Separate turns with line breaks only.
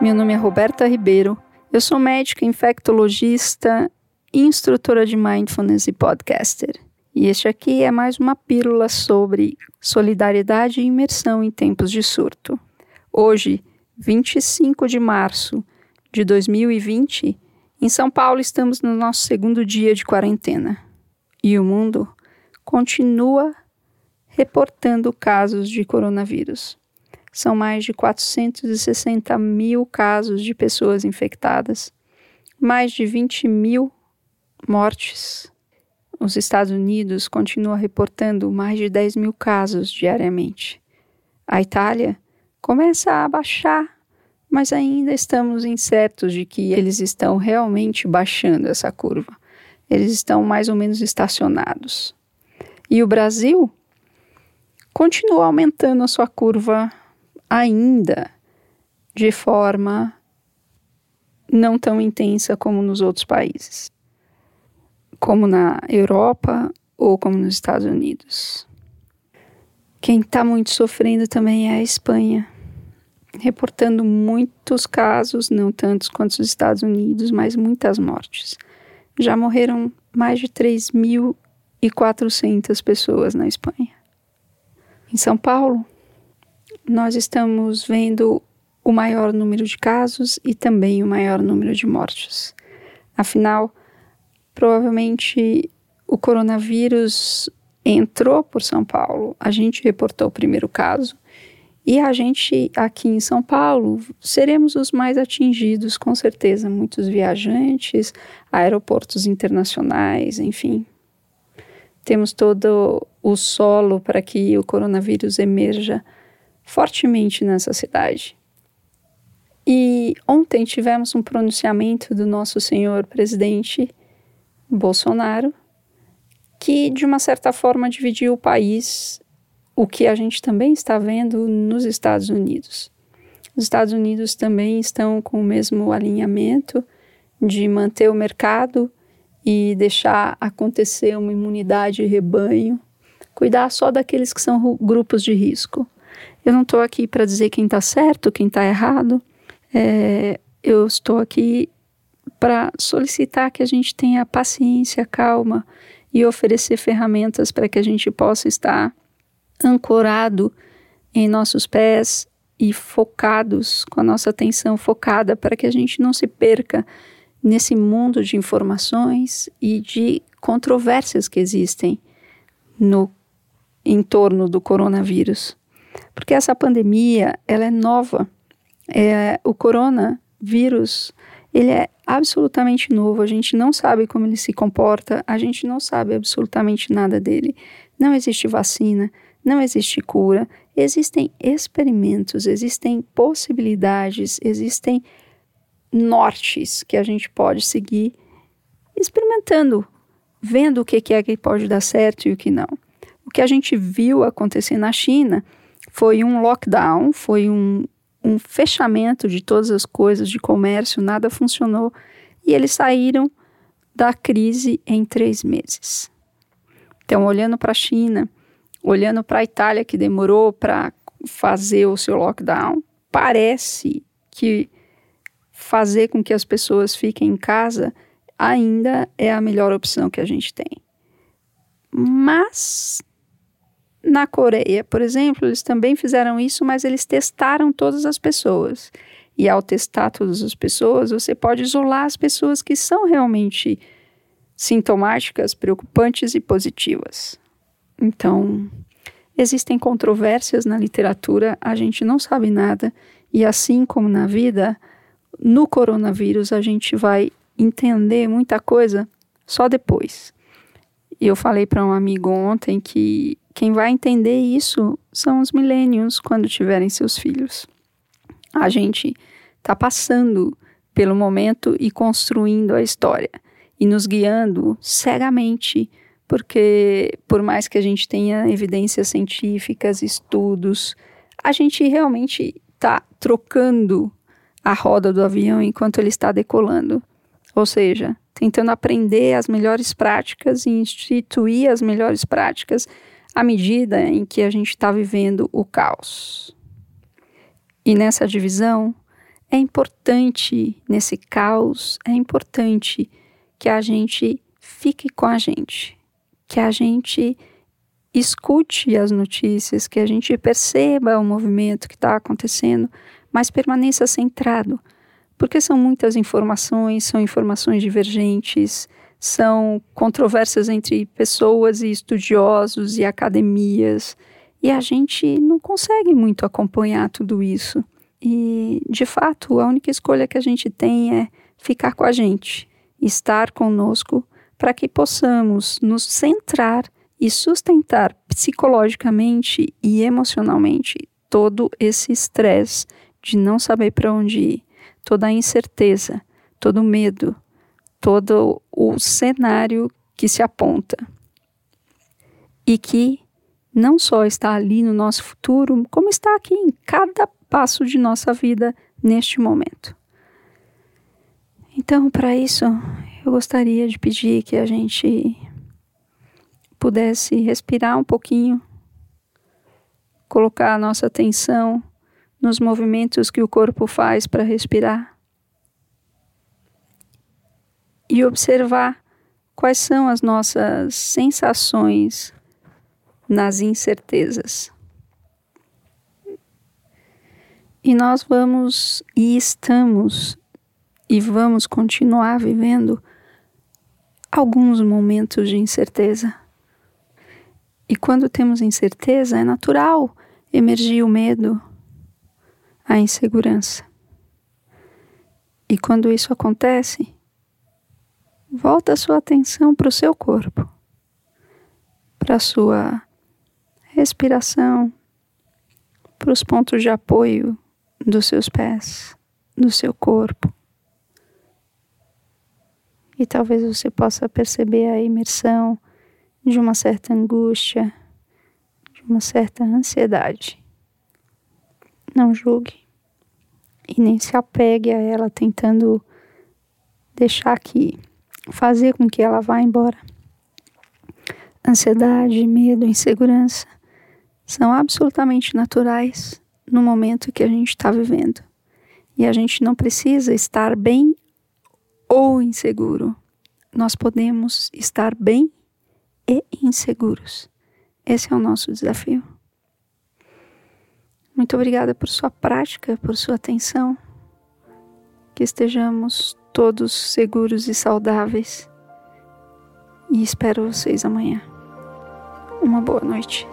Meu nome é Roberta Ribeiro. Eu sou médica infectologista, instrutora de mindfulness e podcaster. E este aqui é mais uma pílula sobre solidariedade e imersão em tempos de surto. Hoje, 25 de março de 2020, em São Paulo estamos no nosso segundo dia de quarentena. E o mundo continua reportando casos de coronavírus. São mais de 460 mil casos de pessoas infectadas, mais de 20 mil mortes. Os Estados Unidos continuam reportando mais de 10 mil casos diariamente. A Itália começa a baixar, mas ainda estamos incertos de que eles estão realmente baixando essa curva. Eles estão mais ou menos estacionados. E o Brasil continua aumentando a sua curva ainda de forma não tão intensa como nos outros países, como na Europa ou como nos Estados Unidos. Quem está muito sofrendo também é a Espanha, reportando muitos casos, não tantos quanto os Estados Unidos, mas muitas mortes. Já morreram mais de 3.000 e 400 pessoas na Espanha. Em São Paulo, nós estamos vendo o maior número de casos e também o maior número de mortes. Afinal, provavelmente o coronavírus entrou por São Paulo, a gente reportou o primeiro caso e a gente aqui em São Paulo seremos os mais atingidos, com certeza. Muitos viajantes, aeroportos internacionais, enfim, temos todo o solo para que o coronavírus emerja fortemente nessa cidade. E ontem tivemos um pronunciamento do nosso senhor presidente Bolsonaro, que de uma certa forma dividiu o país, o que a gente também está vendo nos Estados Unidos. Os Estados Unidos também estão com o mesmo alinhamento de manter o mercado e deixar acontecer uma imunidade rebanho, cuidar só daqueles que são grupos de risco. Eu não estou aqui para dizer quem está certo, quem está errado. É, eu estou aqui para solicitar que a gente tenha paciência, calma e oferecer ferramentas para que a gente possa estar ancorado em nossos pés e focados, com a nossa atenção focada, para que a gente não se perca nesse mundo de informações e de controvérsias que existem no entorno do coronavírus. Porque essa pandemia, ela é nova. É, o coronavírus, ele é absolutamente novo, a gente não sabe como ele se comporta, a gente não sabe absolutamente nada dele. Não existe vacina, não existe cura, existem experimentos, existem possibilidades, existem nortes que a gente pode seguir experimentando, vendo o que é que pode dar certo e o que não. O que a gente viu acontecer na China foi um lockdown, foi um, um fechamento de todas as coisas de comércio, nada funcionou e eles saíram da crise em três meses. Então, olhando para a China, olhando para a Itália, que demorou para fazer o seu lockdown, parece que fazer com que as pessoas fiquem em casa ainda é a melhor opção que a gente tem. Mas na Coreia, por exemplo, eles também fizeram isso, mas eles testaram todas as pessoas. E ao testar todas as pessoas, você pode isolar as pessoas que são realmente sintomáticas, preocupantes e positivas. Então, existem controvérsias na literatura, a gente não sabe nada, e assim como na vida, no coronavírus a gente vai entender muita coisa só depois. Eu falei para um amigo ontem que quem vai entender isso são os milênios quando tiverem seus filhos. A gente está passando pelo momento e construindo a história e nos guiando cegamente, porque por mais que a gente tenha evidências científicas, estudos, a gente realmente está trocando a roda do avião enquanto ele está decolando. Ou seja, tentando aprender as melhores práticas e instituir as melhores práticas à medida em que a gente está vivendo o caos. E nessa divisão é importante nesse caos, é importante que a gente fique com a gente, que a gente escute as notícias, que a gente perceba o movimento que está acontecendo, mas permaneça centrado, porque são muitas informações, são informações divergentes, são controvérsias entre pessoas e estudiosos e academias, e a gente não consegue muito acompanhar tudo isso. E, de fato, a única escolha que a gente tem é ficar com a gente, estar conosco, para que possamos nos centrar e sustentar psicologicamente e emocionalmente todo esse estresse de não saber para onde ir, toda a incerteza, todo o medo, todo o cenário que se aponta. E que não só está ali no nosso futuro, como está aqui em cada passo de nossa vida neste momento. Então, para isso, eu gostaria de pedir que a gente pudesse respirar um pouquinho, colocar a nossa atenção nos movimentos que o corpo faz para respirar e observar quais são as nossas sensações nas incertezas. E nós vamos e estamos e vamos continuar vivendo alguns momentos de incerteza. E quando temos incerteza, é natural emergir o medo, a insegurança. E quando isso acontece, volta a sua atenção para o seu corpo, para a sua respiração, para os pontos de apoio dos seus pés, do seu corpo. E talvez você possa perceber a imersão de uma certa angústia, de uma certa ansiedade. Não julgue e nem se apegue a ela tentando deixar que fazer com que ela vá embora. Ansiedade, medo, insegurança são absolutamente naturais no momento que a gente está vivendo. E a gente não precisa estar bem ou inseguro. Nós podemos estar bem e inseguros. Esse é o nosso desafio. Muito obrigada por sua prática, por sua atenção. Que estejamos todos seguros e saudáveis. E espero vocês amanhã. Uma boa noite.